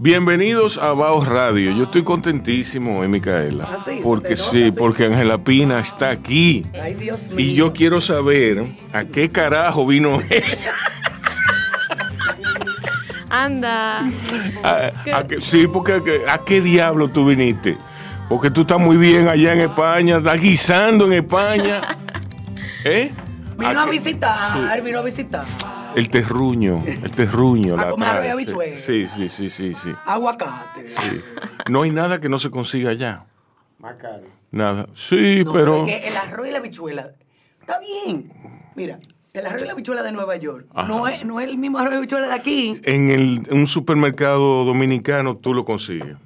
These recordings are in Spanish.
Bienvenidos a Baos Radio. Yo estoy contentísimo, eh, Micaela. Ah, sí, porque te sí, porque Ángela Pina está aquí. Ay, Dios mío. Y yo quiero saber a qué carajo vino ella. Anda. A- a sí, porque a qué- a qué diablo tú viniste. Porque tú estás muy bien allá en España, estás guisando en España. ¿Eh? Vino a qué- visitar, vino a visitar. El terruño, el terruño. A la comer arroz y trae, habichuela. Sí, sí, sí, sí, sí. Aguacate. sí. No hay nada que no se consiga allá. Más caro. Nada. Sí, No, pero. es que el arroz y la habichuela está bien. Mira, el arroz y la habichuela de Nueva York Ajá. no es, no es el mismo arroz y habichuela de aquí. En el, en un supermercado dominicano tú lo consigues.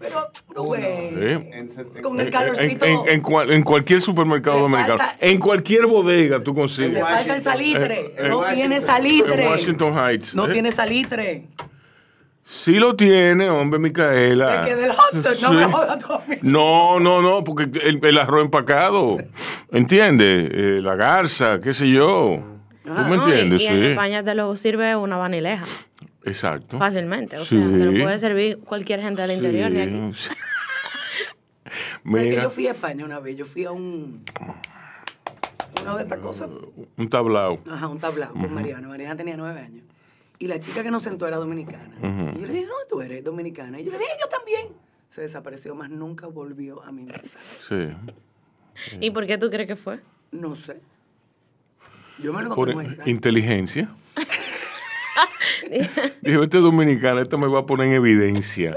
Pero, ¿eh? En sete- con el calorcito. en- en cual- en cualquier supermercado Le dominicano. falta- En cualquier bodega tú consigues. le falta el salitre. Eh, no tiene salitre. En Washington Heights. No ¿eh? tiene salitre. Sí lo tiene, hombre, Micaela. Es que del hot no me Sí. jodas. No, no, no, porque el, el arroz empacado, ¿entiendes? Eh, la garza, qué sé yo. ¿Tú me No, y- entiendes? y, sí. en España te lo sirve una vanileja Exacto. fácilmente. O Sí. sea, te lo puede servir cualquier gente del interior de aquí. Sí. ¿Sabes que Mira, yo fui a España una vez? Yo fui a un. Una de estas cosas. un tablao. Ajá, un tablado con Mariana. Mariana tenía nueve años. Y la chica que nos sentó era dominicana. Y yo le dije, ¿dónde tú eres? Dominicana. Y yo le dije, yo también. Se desapareció, más nunca volvió a mi mesa. Sí. ¿Y por qué tú crees que fue? No sé. Yo me lo Por extraño. inteligencia. Dijo, este dominicano, esto me va a poner en evidencia.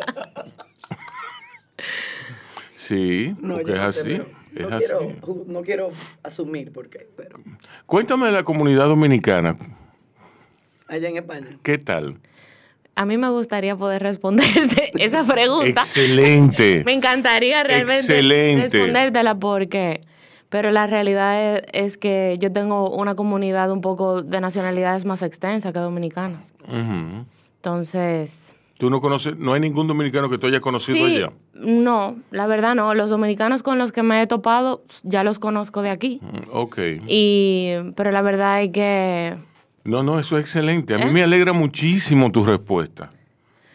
Sí, No, porque es no así. Es no, así. quiero, no quiero asumir por qué, pero Cuéntame de la comunidad dominicana. allá en España. ¿Qué tal? A mí me gustaría poder responderte esa pregunta. Excelente. Me encantaría realmente Excelente. respondértela porque, pero la realidad es, es que yo tengo una comunidad un poco de nacionalidades más extensa que dominicanas. Entonces, ¿Tú no conoces, no hay ningún dominicano que tú hayas conocido sí, allá? no, la verdad no. Los dominicanos con los que me he topado ya los conozco de aquí. Mm, Ok. Y, pero la verdad es que No, no, eso es excelente. A mí ¿Eh? me alegra muchísimo tu respuesta.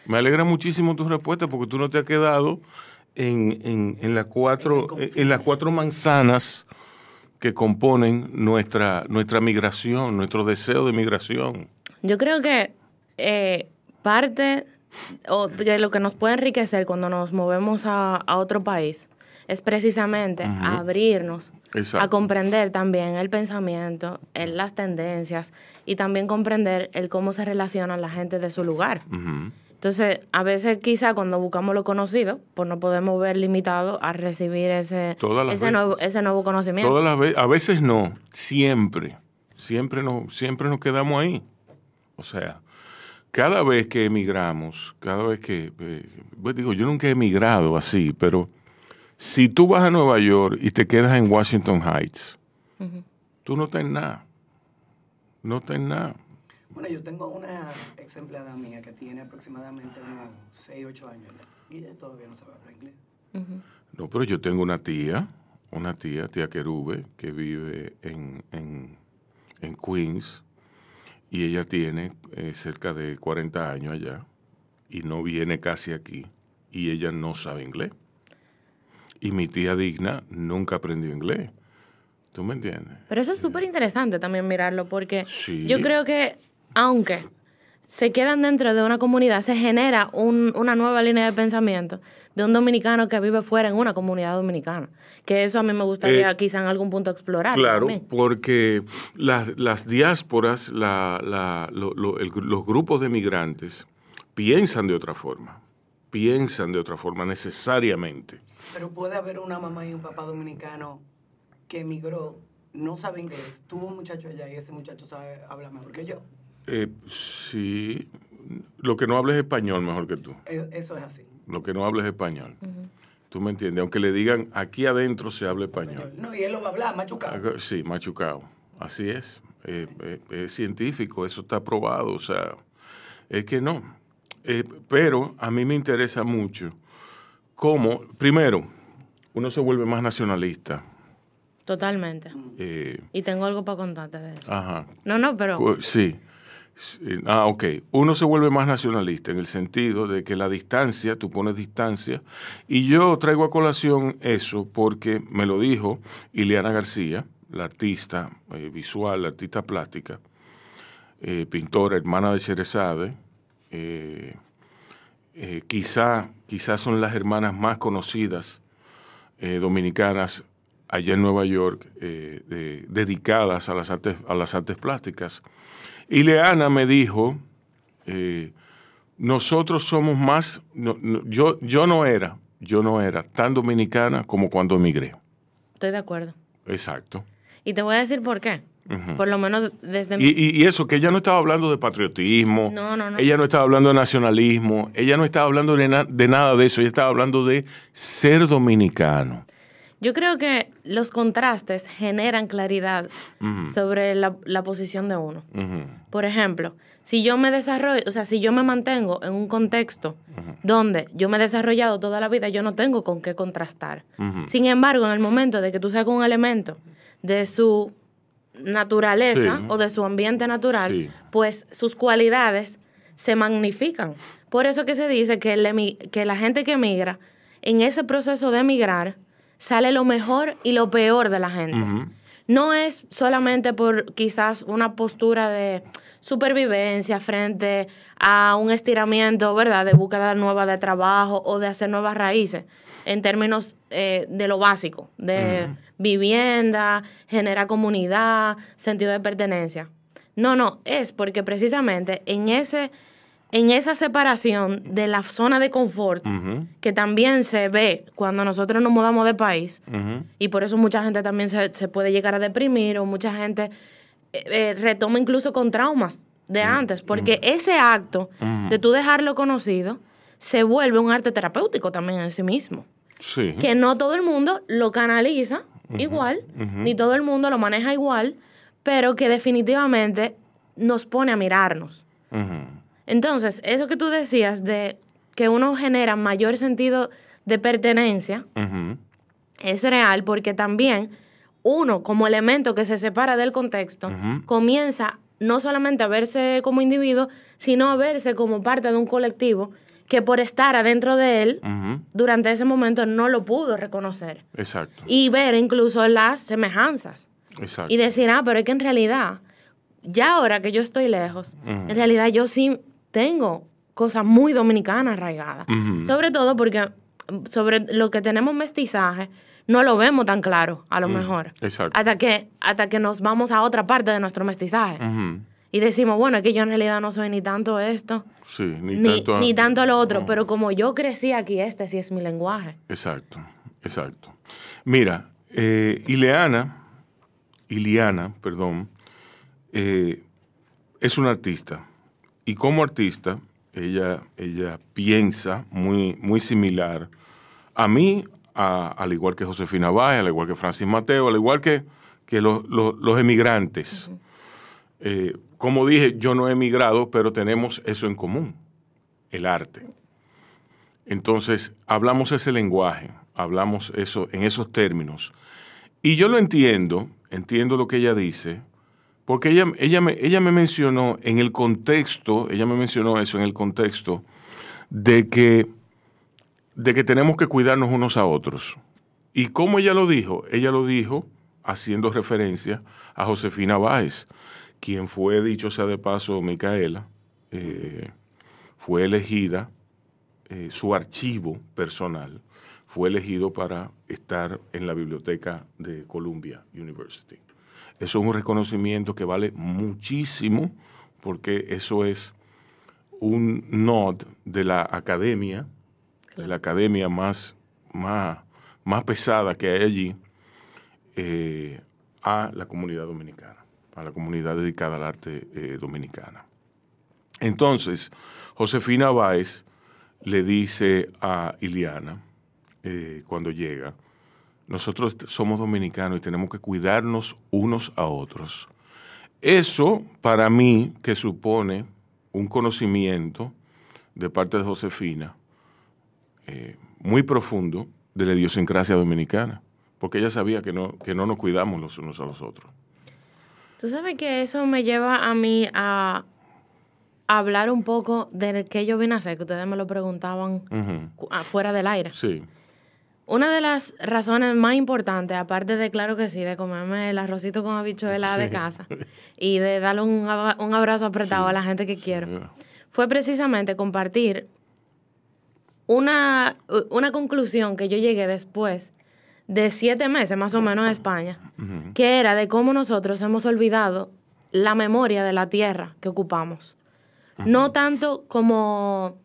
Me alegra muchísimo tu respuesta porque tú no te has quedado en, en- en las cuatro, en, en las cuatro manzanas que componen nuestra, nuestra migración, nuestro deseo de migración. Yo creo que eh, parte o de lo que nos puede enriquecer cuando nos movemos a, a otro país es precisamente abrirnos Exacto. a comprender también el pensamiento, el- las tendencias y también comprender el cómo se relacionan la gente de su lugar. Ujú. Entonces, a veces quizá cuando buscamos lo conocido, pues no podemos ver limitado a recibir ese, ese, nuevo, ese nuevo conocimiento. Todas las ve- a veces no, siempre, siempre nos, siempre nos quedamos ahí. O sea, cada vez que emigramos, cada vez que, eh, pues digo, yo nunca he emigrado así, pero si tú vas a Nueva York y te quedas en Washington Heights, tú no estás en nada, no estás en nada. Bueno, yo tengo una ex empleada mía que tiene aproximadamente unos 6, 8 años y ella todavía no sabe hablar inglés. No, pero yo tengo una tía, una tía, tía Querube, que vive en, en, en Queens y ella tiene eh, cerca de 40 años allá y no viene casi aquí y ella no sabe inglés. Y mi tía Digna nunca aprendió inglés. ¿Tú me entiendes? Pero eso es súper interesante también mirarlo, porque Sí. yo creo que, aunque se quedan dentro de una comunidad, se genera un- una nueva línea de pensamiento de un dominicano que vive fuera en una comunidad dominicana. Que eso a mí me gustaría Eh, quizá en algún punto explorar. Claro, también. porque las, las diásporas, la- la- lo- lo- el gru- los grupos de migrantes piensan de otra forma, piensan de otra forma necesariamente. Pero puede haber una mamá y un papá dominicano que emigró, no sabe inglés, tuvo un muchacho allá y ese muchacho sabe hablar mejor que yo. Eh, sí, lo que no hables español mejor que tú, E- Eso es así. lo que no hables español. ¿Tú me entiendes? Aunque le digan aquí adentro se habla español. No, y él lo va a hablar, machucado. Sí, machucado. Así es. Eh, eh, es científico, eso está probado. O sea, es que no. Eh, pero a mí me interesa mucho cómo, primero, uno se vuelve más nacionalista. Totalmente. Eh, Y tengo algo para contarte de eso. ajá. No, no, pero Sí. Ah, ok. Uno se vuelve más nacionalista en el sentido de que la distancia, tú pones distancia, y yo traigo a colación eso porque me lo dijo Ileana García, la artista eh, visual, la artista plástica, eh, pintora, hermana de Cherezade, eh, quizá, quizá son las hermanas más conocidas dominicanas allá en Nueva York eh, de- dedicadas a las artes, a las artes plásticas. Y Leana me dijo, eh, nosotros somos más, no- no, yo, yo no era, yo no era tan dominicana como cuando emigré. estoy de acuerdo. Exacto. Y te voy a decir por qué. Por lo menos desde mi Y, y- y eso, que ella no estaba hablando de patriotismo, No, no, no. ella no estaba hablando de nacionalismo, ella no estaba hablando de, na- de nada de eso, ella estaba hablando de ser dominicano. Yo creo que los contrastes generan claridad sobre la, la posición de uno. Por ejemplo, si yo me desarrollo, o sea, si yo me mantengo en un contexto donde yo me he desarrollado toda la vida, yo no tengo con qué contrastar. Sin embargo, en el momento de que tú sacas un elemento de su naturaleza Sí. o de su ambiente natural, Sí. pues sus cualidades se magnifican. Por eso que se dice que, el que la gente que emigra, en ese proceso de emigrar, sale lo mejor y lo peor de la gente. No es solamente por quizás una postura de supervivencia frente a un estiramiento, ¿verdad?, de búsqueda nueva de trabajo o de hacer nuevas raíces en términos eh, de lo básico, de vivienda, genera comunidad, sentido de pertenencia. No, no, es porque precisamente en ese en esa separación de la zona de confort, que también se ve cuando nosotros nos mudamos de país, y por eso mucha gente también se, se puede llegar a deprimir, o mucha gente eh, eh, retoma incluso con traumas de antes, porque ese acto de tú dejarlo conocido se vuelve un arte terapéutico también en sí mismo. Sí. que no todo el mundo lo canaliza igual, ni todo el mundo lo maneja igual, pero que definitivamente nos pone a mirarnos. Entonces, eso que tú decías de que uno genera mayor sentido de pertenencia, es real porque también uno, como elemento que se separa del contexto, comienza no solamente a verse como individuo, sino a verse como parte de un colectivo que por estar adentro de él, durante ese momento no lo pudo reconocer. Exacto. Y ver incluso las semejanzas. Exacto. Y decir, ah, pero es que en realidad, ya ahora que yo estoy lejos, en realidad yo sí tengo cosas muy dominicanas arraigadas. Sobre todo porque sobre lo que tenemos mestizaje, no lo vemos tan claro, a lo mejor. exacto. Hasta que, hasta que nos vamos a otra parte de nuestro mestizaje. Y decimos, bueno, es que yo en realidad no soy ni tanto esto, Sí, ni, ni, tanto, a- ni tanto lo otro, no. pero como yo crecí aquí, este sí es mi lenguaje. Exacto, exacto. Mira, eh, Ileana, Iliana, perdón, eh, es una artista. Y como artista, ella, ella piensa muy, muy similar a mí, a- al igual que Josefina Báez, al igual que Francis Mateo, al igual que, que los, los- los emigrantes. Eh, como dije, yo no he emigrado, pero tenemos eso en común, el arte. Entonces, hablamos ese lenguaje, hablamos eso en esos términos. Y yo lo entiendo, entiendo lo que ella dice, porque ella, ella, me, ella me mencionó en el contexto, ella me mencionó eso en el contexto de que, de que tenemos que cuidarnos unos a otros. ¿Y cómo ella lo dijo? Ella lo dijo haciendo referencia a Josefina Báez, quien fue, dicho sea de paso, Micaela, eh, fue elegida, eh, su archivo personal fue elegido para estar en la biblioteca de Columbia University. Eso es un reconocimiento que vale muchísimo porque eso es un nod de la academia, de la academia más, más, más pesada que hay allí, eh, a la comunidad dominicana, a la comunidad dedicada al arte eh, dominicana. Entonces, Josefina Báez le dice a Iliana, eh, cuando llega, nosotros somos dominicanos y tenemos que cuidarnos unos a otros. Eso, para mí, que supone un conocimiento de parte de Josefina eh, muy profundo de la idiosincrasia dominicana, porque ella sabía que no, que no nos cuidamos los unos a los otros. Tú sabes que eso me lleva a mí a hablar un poco de qué yo vine a hacer, que ustedes me lo preguntaban fuera del aire. Sí. Una de las razones más importantes, aparte de, claro que sí, de comerme el arrocito con habichuela de casa y de darle un, abrazo apretado a la gente que quiero, fue precisamente compartir una, una conclusión que yo llegué después de siete meses más o menos en España, que era de cómo nosotros hemos olvidado la memoria de la tierra que ocupamos. No tanto como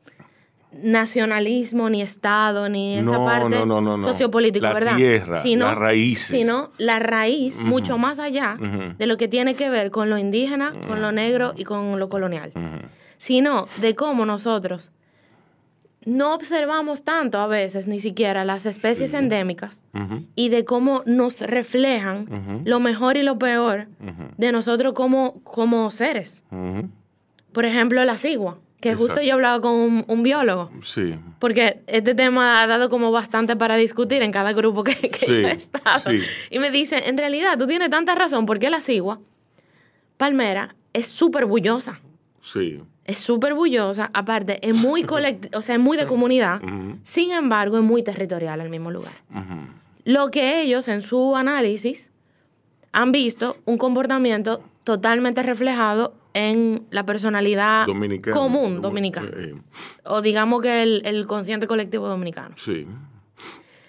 nacionalismo, ni Estado, ni esa parte sociopolítica, la ¿verdad? Tierra, sino, las raíces. Sino la raíz, mucho más allá de lo que tiene que ver con lo indígena, con lo negro y con lo colonial. Sino de cómo nosotros no observamos tanto a veces ni siquiera las especies endémicas y de cómo nos reflejan lo mejor y lo peor de nosotros como, como seres. Por ejemplo, la cigua, que justo yo hablaba con un, biólogo. Sí. Porque este tema ha dado como bastante para discutir en cada grupo que, yo he estado. Y me dice, en realidad, tú tienes tanta razón, porque la cigua, palmera, es súper bullosa. Sí. Es súper bullosa, aparte, es muy o sea, es muy de comunidad, sin embargo, es muy territorial al mismo lugar. Lo que ellos en su análisis han visto un comportamiento totalmente reflejado en la personalidad común dominicana. Eh, o digamos que el, consciente colectivo dominicano. Sí.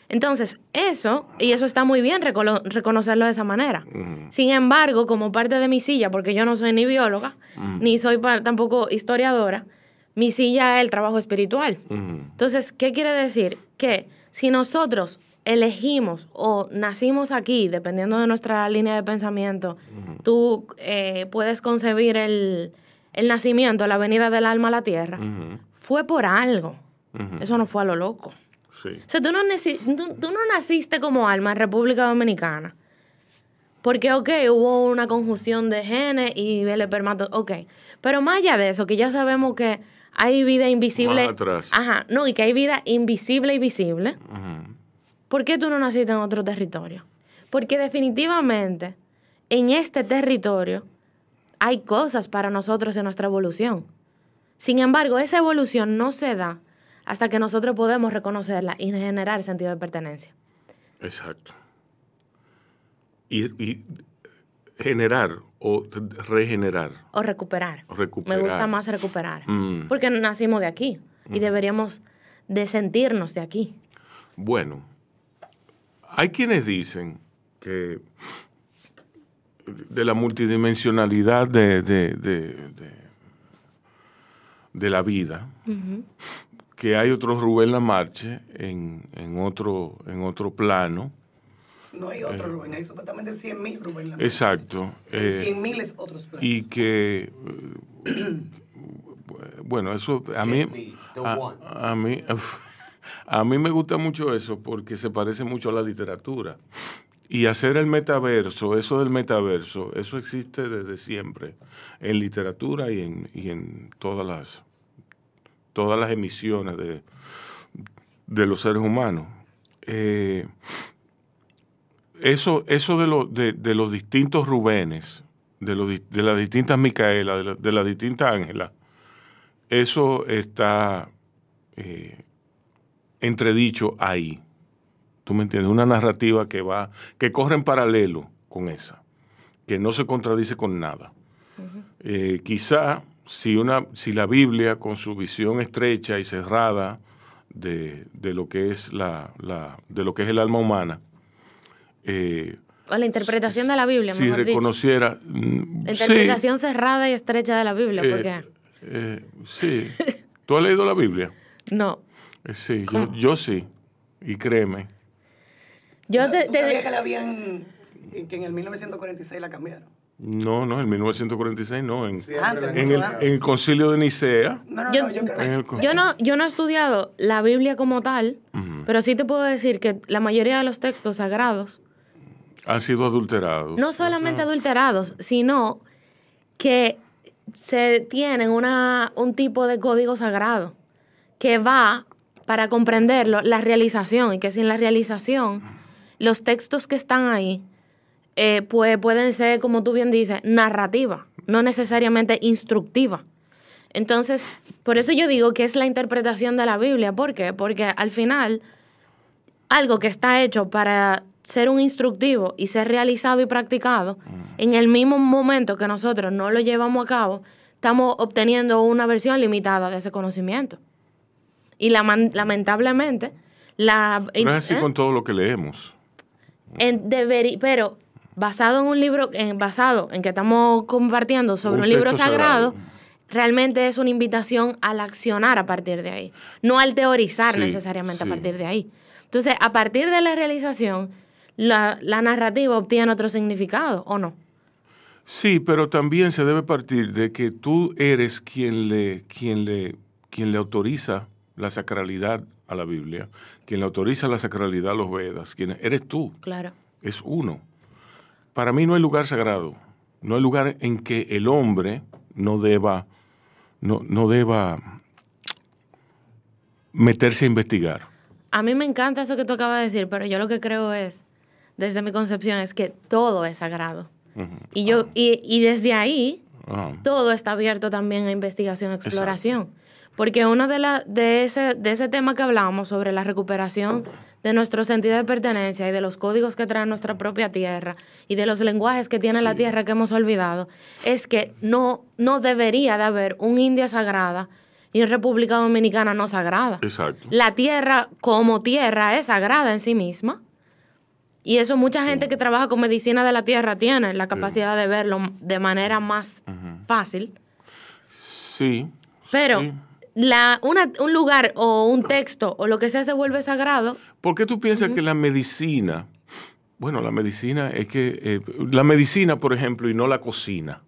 Entonces, eso, y eso está muy bien reconocerlo de esa manera. Sin embargo, como parte de mi silla, porque yo no soy ni bióloga, ni soy tampoco historiadora, mi silla es el trabajo espiritual. Entonces, ¿qué quiere decir? Que si nosotros elegimos o nacimos aquí, dependiendo de nuestra línea de pensamiento, tú eh, puedes concebir el, nacimiento, la venida del alma a la tierra, fue por algo. Eso no fue a lo loco. Sí. O sea, tú no, tú, no naciste como alma en República Dominicana. Porque, ok, hubo una conjunción de genes y el espermato, ok. Pero más allá de eso, que ya sabemos que hay vida invisible. Ajá, no, y que hay vida invisible y visible. ¿Por qué tú no naciste en otro territorio? Porque definitivamente en este territorio hay cosas para nosotros en nuestra evolución. Sin embargo, esa evolución no se da hasta que nosotros podemos reconocerla y generar sentido de pertenencia. Exacto. Y, generar o regenerar. O recuperar. recuperar. Me gusta más recuperar. Mm. Porque nacimos de aquí y deberíamos de sentirnos de aquí. Bueno, hay quienes dicen que de la multidimensionalidad de, de, la vida, que hay otro Rubén Lamarche en, en, otro, en otro plano. No hay otro Rubén, hay supuestamente 100.000 Rubén Lamarche. Exacto. Eh, 100.000 es otros planos. Y que, eh, bueno, eso a mí... A, a mí a mí me gusta mucho eso porque se parece mucho a la literatura. Y hacer el metaverso, eso del metaverso, eso existe desde siempre, en literatura y en, y en todas, las, todas las emisiones de de los seres humanos. Eh, eso, eso de, de, los distintos Rubénes, de, de las distintas Micaela, de, la- las distintas Ángela, eso está eh, entredicho ahí. ¿Tú me entiendes? Una narrativa que va, que corre en paralelo con esa, que no se contradice con nada. Eh, quizá si, una, si la Biblia, con su visión estrecha y cerrada de, de lo que es la, la- de lo que es el alma humana, eh, O la interpretación de la Biblia, si mejor reconociera, mm, La sí, interpretación cerrada y estrecha de la Biblia, eh, porque eh, sí. ¿Tú has leído la Biblia? no. Sí, yo, yo sí. Y créeme. Yo te, ¿Tú te- sabías que la habían, que en el 1946 la cambiaron? No, no, en 1946 no. En, en, el, antes. en el concilio de Nicea. No, no, Yo- no, yo creo yo no, yo no he estudiado la Biblia como tal, pero sí te puedo decir que la mayoría de los textos sagrados, han sido adulterados. no solamente adulterados, sino que se tienen una, un tipo de código sagrado que va para comprenderlo, la realización, y que sin la realización, los textos que están ahí, eh, pues pueden ser, como tú bien dices, narrativa, no necesariamente instructiva. Entonces, por eso yo digo que es la interpretación de la Biblia. ¿Por qué? Porque al final, algo que está hecho para ser un instructivo y ser realizado y practicado, en el mismo momento que nosotros no lo llevamos a cabo, estamos obteniendo una versión limitada de ese conocimiento. Y lamentablemente, la... Pero es así ¿eh? con todo lo que leemos. en deberí- pero basado en un libro, en, basado en que estamos compartiendo sobre Un un, libro sagrado, sagrado. realmente es una invitación al accionar a partir de ahí, no al teorizar Sí, necesariamente sí. a partir de ahí. Entonces, a partir de la realización, la, la narrativa obtiene otro significado, ¿o no? Sí, pero también se debe partir de que tú eres quien le, quien le, quien le autoriza la sacralidad a la Biblia, quien le autoriza la sacralidad a los Vedas, quien eres tú, Claro. es uno. Para mí no hay lugar sagrado, no hay lugar en que el hombre no deba, no, no deba meterse a investigar. A mí me encanta eso que tú acabas de decir, pero yo lo que creo es, desde mi concepción, es que todo es sagrado. Y yo, y, y desde ahí, Ah, todo está abierto también a investigación, exploración. Porque uno de, la, de, ese, de ese tema que hablábamos sobre la recuperación de nuestro sentido de pertenencia y de los códigos que trae nuestra propia tierra y de los lenguajes que tiene la tierra que hemos olvidado, es que no, no debería de haber un India sagrada y una República Dominicana no sagrada. exacto. La tierra como tierra es sagrada en sí misma. Y eso mucha gente que trabaja con medicina de la tierra tiene la capacidad de verlo de manera más fácil. Sí. Pero sí. La, una- un lugar o un texto o lo que sea se vuelve sagrado. ¿Por qué tú piensas que la medicina, bueno, la medicina es que, eh, la medicina, por ejemplo, y no la cocina,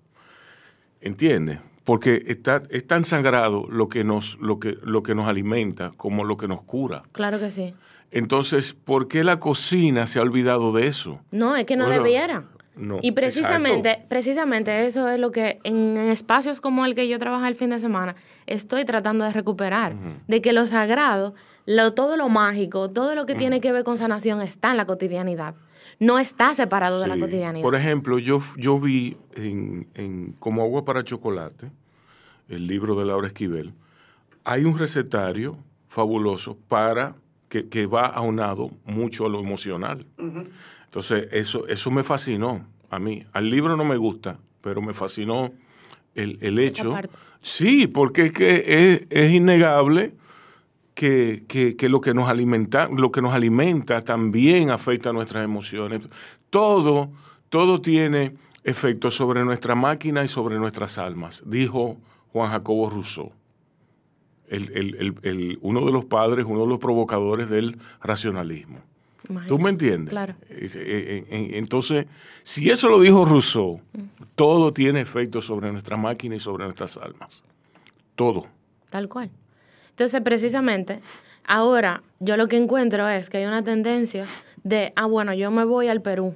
¿entiendes? Porque está, es tan sagrado lo que, nos, lo, que, lo que nos alimenta como lo que nos cura. Claro que sí. Entonces, ¿por qué la cocina se ha olvidado de eso? No, es que no Bueno, debiera. No, y precisamente, exacto. precisamente eso es lo que en espacios como el que yo trabajo el fin de semana estoy tratando de recuperar. De que lo sagrado, lo, todo lo mágico, todo lo que tiene que ver con sanación está en la cotidianidad. No está separado de la cotidianidad. Por ejemplo, yo, yo vi en, en Como agua para chocolate, el libro de Laura Esquivel, hay un recetario fabuloso para que, que va aunado mucho a lo emocional. Entonces, eso, eso me fascinó a mí. Al libro no me gusta, pero me fascinó el, el hecho. Sí, porque es que es, es innegable que, que- que lo que nos alimenta, lo que nos alimenta también afecta a nuestras emociones. Todo, todo tiene efecto sobre nuestra máquina y sobre nuestras almas, dijo Juan Jacobo Rousseau. El- el- el- el- uno de los padres, uno de los provocadores del racionalismo. Imagínate. ¿Tú me entiendes? Claro. Eh, eh, Entonces, si eso lo dijo Rousseau, todo tiene efecto sobre nuestra máquina y sobre nuestras almas. Todo. Tal cual. Entonces, precisamente, ahora yo lo que encuentro es que hay una tendencia de, ah, bueno, yo me voy al Perú.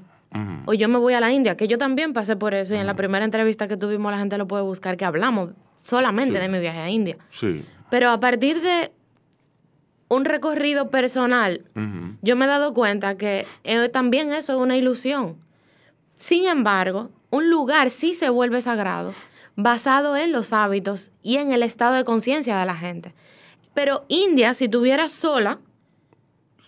O yo me voy a la India, que yo también pasé por eso. Y en la primera entrevista que tuvimos, la gente lo puede buscar, que hablamos solamente Sí. de mi viaje a India. Sí. Pero a partir de un recorrido personal, yo me he dado cuenta que eh, también eso es una ilusión. Sin embargo, un lugar sí se vuelve sagrado basado en los hábitos y en el estado de conciencia de la gente. Pero India, si tuviera sola,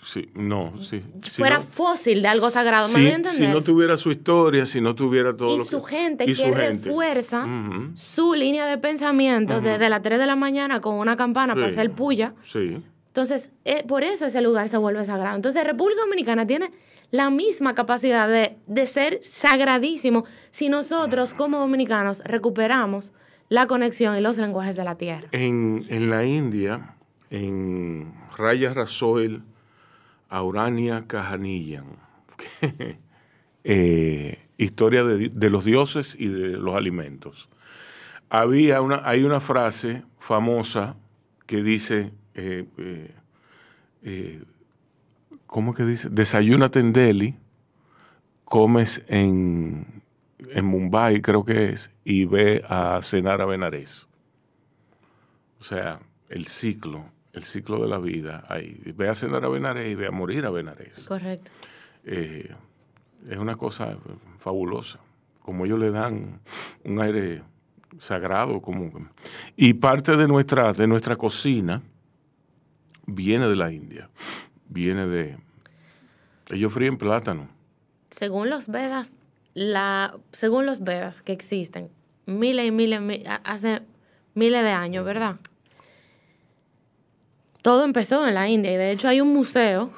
Sí, no, sí. Si fuera no- fósil de algo sagrado, ¿me si, si no tuviera su historia, si no tuviera todo y lo su que- gente y que su gente. refuerza su línea de pensamiento desde las 3 de la mañana con una campana para hacer puya. Sí. Entonces, eh, por eso ese lugar se vuelve sagrado. Entonces, República Dominicana tiene la misma capacidad de, de ser sagradísimo si nosotros como dominicanos recuperamos la conexión y los lenguajes de la tierra. En, en la India, en Raya Rasoel, Aurania Cajanillan, eh, historia de, de los dioses y de los alimentos. Había una, hay una frase famosa que dice, eh, eh, eh, ¿cómo que dice? Desayúnate en Delhi, comes en, en Mumbai, creo que es, y ve a cenar a Benarés. O sea, el ciclo, el ciclo de la vida. Ahí, ve a cenar a Benarés y ve a morir a Benarés. Correcto. Eh, es una cosa fabulosa. Como ellos le dan un aire sagrado. Como, y parte de nuestra, de nuestra cocina viene de la India. Viene de... Ellos fríen plátano. Según los Vedas, la, según los Vedas que existen, miles y miles, mi- a- hace miles de años, ¿verdad? Todo empezó en la India y de hecho hay un museo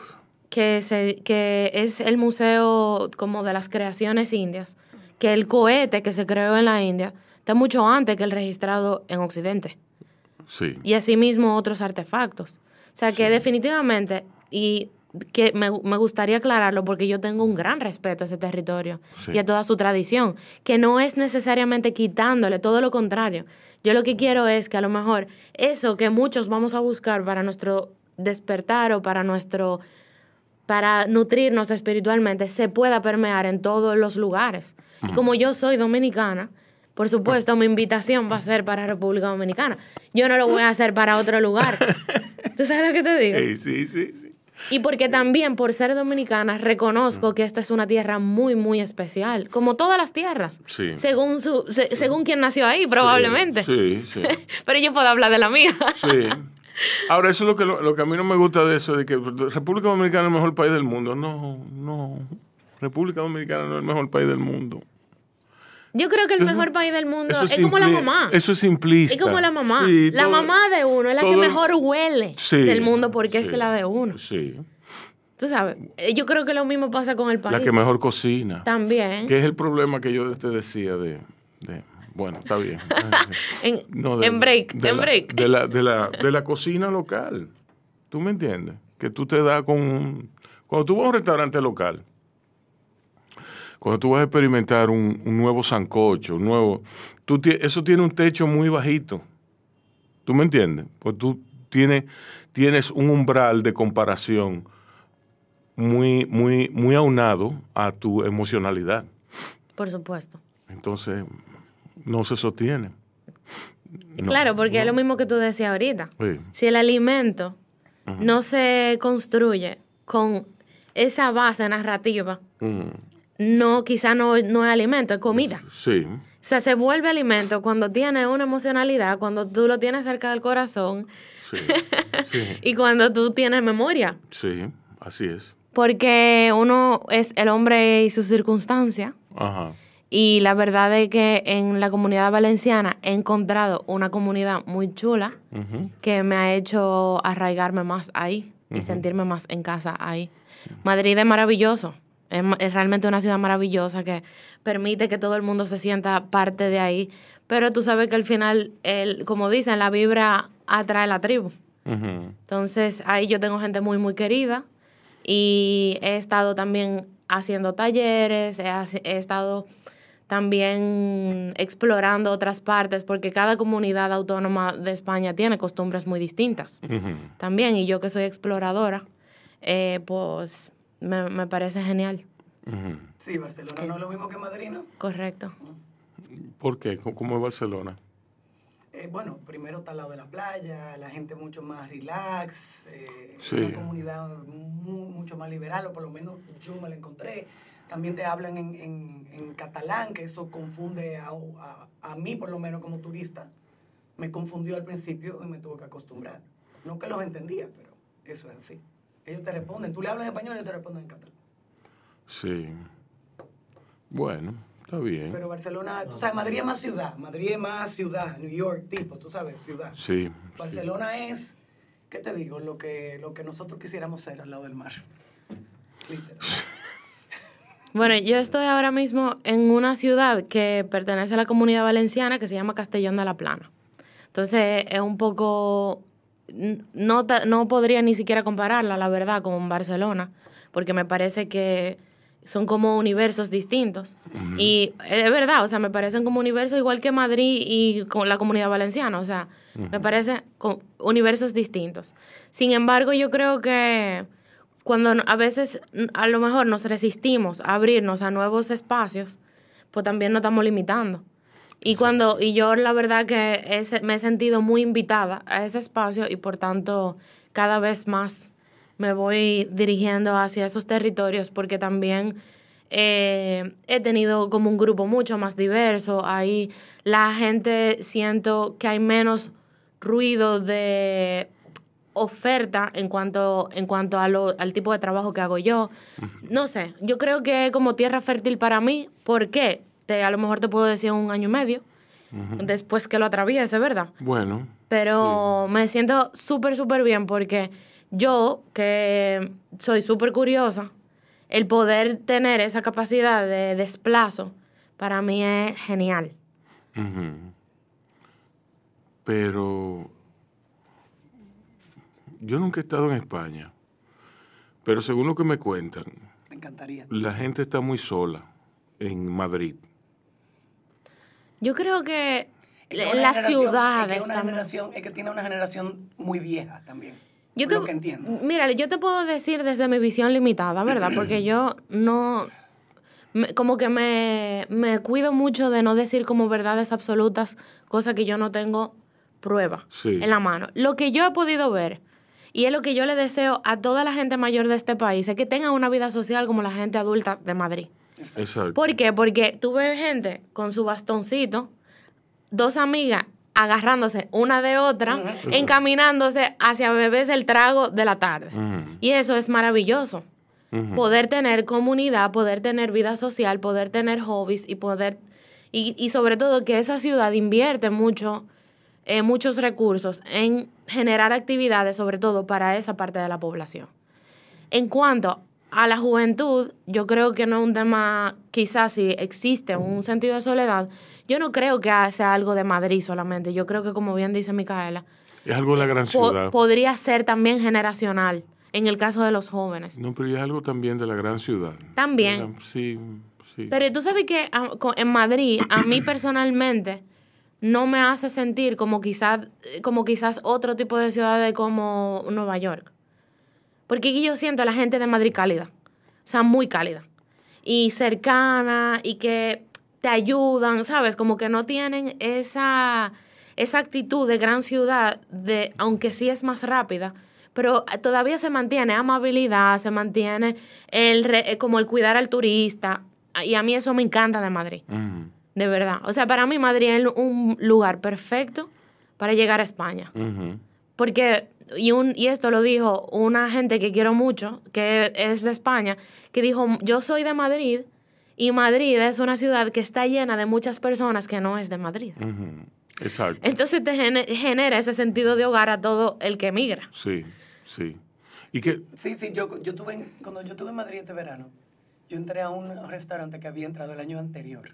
que, se, que es el museo como de las creaciones indias, que el cohete que se creó en la India está mucho antes que el registrado en Occidente Sí. y asimismo otros artefactos. O sea que definitivamente, y que me, me gustaría aclararlo porque yo tengo un gran respeto a ese territorio Sí. y a toda su tradición, que no es necesariamente quitándole, todo lo contrario. Yo lo que quiero es que a lo mejor eso que muchos vamos a buscar para nuestro despertar o para nuestro para nutrirnos espiritualmente se pueda permear en todos los lugares. Y como yo soy dominicana, por supuesto, mi invitación va a ser para República Dominicana. Yo no lo voy a hacer para otro lugar. ¿Tú sabes lo que te digo? Sí, sí, sí. Y porque también, por ser dominicana, reconozco que esta es una tierra muy, muy especial, como todas las tierras. Sí. Según, su, se- según quien nació ahí, probablemente. Sí, sí. Pero yo puedo hablar de la mía. Sí. Ahora, eso es lo que, lo, lo que a mí no me gusta de eso, de que República Dominicana es el mejor país del mundo. No, no. República Dominicana no es el mejor país del mundo. Yo creo que el mejor país del mundo es, como la mamá. Eso es simplista. Es como la mamá. Sí, la todo- mamá de uno es la que mejor huele Sí, del mundo porque sí, es la de uno. Sí. Tú sabes, eh, yo creo que lo mismo pasa con el país. La que mejor cocina. También. Que es el problema que yo te decía de... de- bueno, está bien. En, No, de- en break, de en la- break. De la, de, la, de la cocina local. ¿Tú me entiendes? Que tú te das con un... Cuando tú vas a un restaurante local, cuando tú vas a experimentar un, un nuevo sancocho, un nuevo... Tú eso tiene un techo muy bajito. ¿Tú me entiendes? Pues tú tienes, tienes un umbral de comparación muy, muy, muy aunado a tu emocionalidad. Por supuesto. Entonces, no se sostiene. No, claro, porque es lo mismo que tú decías ahorita. Sí. Si el alimento no se construye con esa base narrativa, Mm, no, quizá no, no es alimento, es comida. sí, O sea, se vuelve alimento cuando tiene una emocionalidad, cuando tú lo tienes cerca del corazón sí, sí, y cuando tú tienes memoria. sí, así es. Porque uno es el hombre y su circunstancia. Ajá. Y la verdad es que en la comunidad valenciana he encontrado una comunidad muy chula que me ha hecho arraigarme más ahí y sentirme más en casa ahí. Madrid es maravilloso. Es, realmente una ciudad maravillosa que permite que todo el mundo se sienta parte de ahí. Pero tú sabes que al final, el, como dicen, la vibra atrae la tribu. Entonces ahí yo tengo gente muy, muy querida y he estado también haciendo talleres, he, estado también explorando otras partes porque cada comunidad autónoma de España tiene costumbres muy distintas también y yo que soy exploradora, eh, pues me, me parece genial, Sí, Barcelona no es lo mismo que Madrid, ¿no? correcto. ¿Por qué? ¿Cómo- ¿Cómo es Barcelona? eh, bueno, primero está al lado de la playa, la gente mucho más relax, eh, Sí. una comunidad mu- mucho más liberal, o por lo menos yo me la encontré. También te hablan en, en- en catalán, que eso confunde a, a- a mí, por lo menos como turista. Me confundió al principio y me tuve que acostumbrar. No que los entendía, pero eso es así. Ellos te responden, tú le hablas en español y ellos te responden en catalán. Sí. Bueno, está bien. Pero Barcelona, tú sabes, Madrid es más ciudad, Madrid es más ciudad, New York tipo, tú sabes, ciudad. Sí. sí. Barcelona es, ¿qué te digo? Lo que, lo que nosotros quisiéramos ser al lado del mar. Literal. Bueno, yo estoy ahora mismo en una ciudad que pertenece a la comunidad valenciana que se llama Castellón de la Plana. Entonces es un poco... No, no podría ni siquiera compararla, la verdad, con Barcelona, porque me parece que son como universos distintos. Y es verdad, o sea, me parecen como universos igual que Madrid y con la comunidad valenciana, o sea, me parecen universos distintos. Sin embargo, yo creo que cuando a veces a lo mejor nos resistimos a abrirnos a nuevos espacios, pues también nos estamos limitando. Y cuando y yo la verdad que he- me he sentido muy invitada a ese espacio y por tanto cada vez más me voy dirigiendo hacia esos territorios porque también eh, he tenido como un grupo mucho más diverso. Ahí la gente siento que hay menos ruido de oferta en cuanto, en cuanto a lo- al tipo de trabajo que hago yo. No sé, yo creo que es como tierra fértil para mí. ¿Por qué? Te, a lo mejor te puedo decir un año y medio después que lo atraviese, ¿verdad? Bueno. Pero me siento súper, súper bien porque yo, que soy súper curiosa, el poder tener esa capacidad de desplazo, para mí es genial. Pero yo nunca he estado en España. Pero según lo que me cuentan, Me encantaría. la gente está muy sola en Madrid. Yo creo que Es que las ciudades Es que, una también. generación, es que tiene una generación muy vieja también. Yo te, lo que entiendo. Mira, yo te puedo decir desde mi visión limitada, ¿verdad? Porque yo no... me- como que me, me cuido mucho de no decir como verdades absolutas, cosas que yo no tengo prueba Sí. en la mano. Lo que yo he podido ver, y es lo que yo le deseo a toda la gente mayor de este país, es que tengan una vida social como la gente adulta de Madrid. Exacto. ¿Por qué? Porque tú ves gente con su bastoncito, dos amigas agarrándose una de otra, encaminándose hacia beberse el trago de la tarde. Y eso es maravilloso. Poder tener comunidad, poder tener vida social, poder tener hobbies y poder... Y, y sobre todo que esa ciudad invierte mucho, eh, muchos recursos en generar actividades, sobre todo para esa parte de la población. En cuanto a la juventud, yo creo que no es un tema, quizás si existe un sentido de soledad, yo no creo que sea algo de Madrid solamente. Yo creo que, como bien dice Micaela, Es algo de la gran po- ciudad. podría ser también generacional en el caso de los jóvenes. No, pero es algo también de la gran ciudad. También. Sí, sí. Pero tú sabes que ah, en Madrid, a mí personalmente, no me hace sentir como quizás, como quizás otro tipo de ciudades como Nueva York. Porque yo siento a la gente de Madrid cálida. O sea, muy cálida. Y cercana y que te ayudan, ¿sabes? Como que no tienen esa, esa actitud de gran ciudad, de, aunque sí es más rápida, pero todavía se mantiene amabilidad, se mantiene el, re- eh, como el cuidar al turista. Y a mí eso me encanta de Madrid. De verdad. O sea, para mí Madrid es un lugar perfecto para llegar a España. Porque, y, un, y esto lo dijo una gente que quiero mucho, que es de España, que dijo, yo soy de Madrid y Madrid es una ciudad que está llena de muchas personas que no es de Madrid. Exacto. Entonces te gene- genera ese sentido de hogar a todo el que migra. Sí, sí. Y que, Sí, sí, yo, yo tuve, en- cuando yo estuve en Madrid este verano, yo entré a un restaurante que había entrado el año anterior.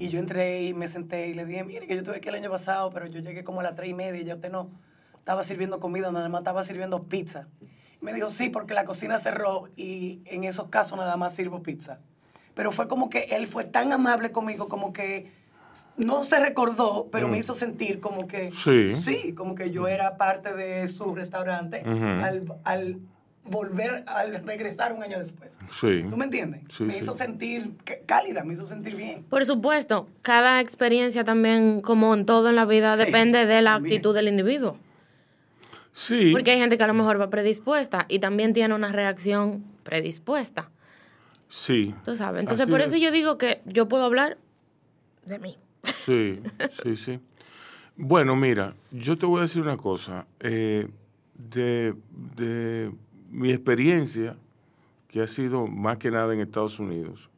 Y yo entré y me senté y le dije, mire, que yo estuve aquí el año pasado, pero yo llegué como a las tres y media y ya usted no estaba sirviendo comida, nada más estaba sirviendo pizza. Y me dijo, sí, porque la cocina cerró y en esos casos nada más sirvo pizza. Pero fue como que él fue tan amable conmigo, como que no se recordó, pero me hizo sentir como que Sí. sí, como que yo era parte de su restaurante al, al volver a regresar un año después. Sí. ¿Tú me entiendes? Sí, me sí. hizo sentir cálida, me hizo sentir bien. Por supuesto, cada experiencia también, como en todo en la vida, Sí, depende de la también. actitud del individuo. Sí. Porque hay gente que a lo mejor va predispuesta y también tiene una reacción predispuesta. Sí. Tú sabes. Entonces, Así por es. eso yo digo que yo puedo hablar de mí. Sí, sí, sí. Bueno, mira, yo te voy a decir una cosa. eh, de, de mi experiencia, que ha sido más que nada en Estados Unidos,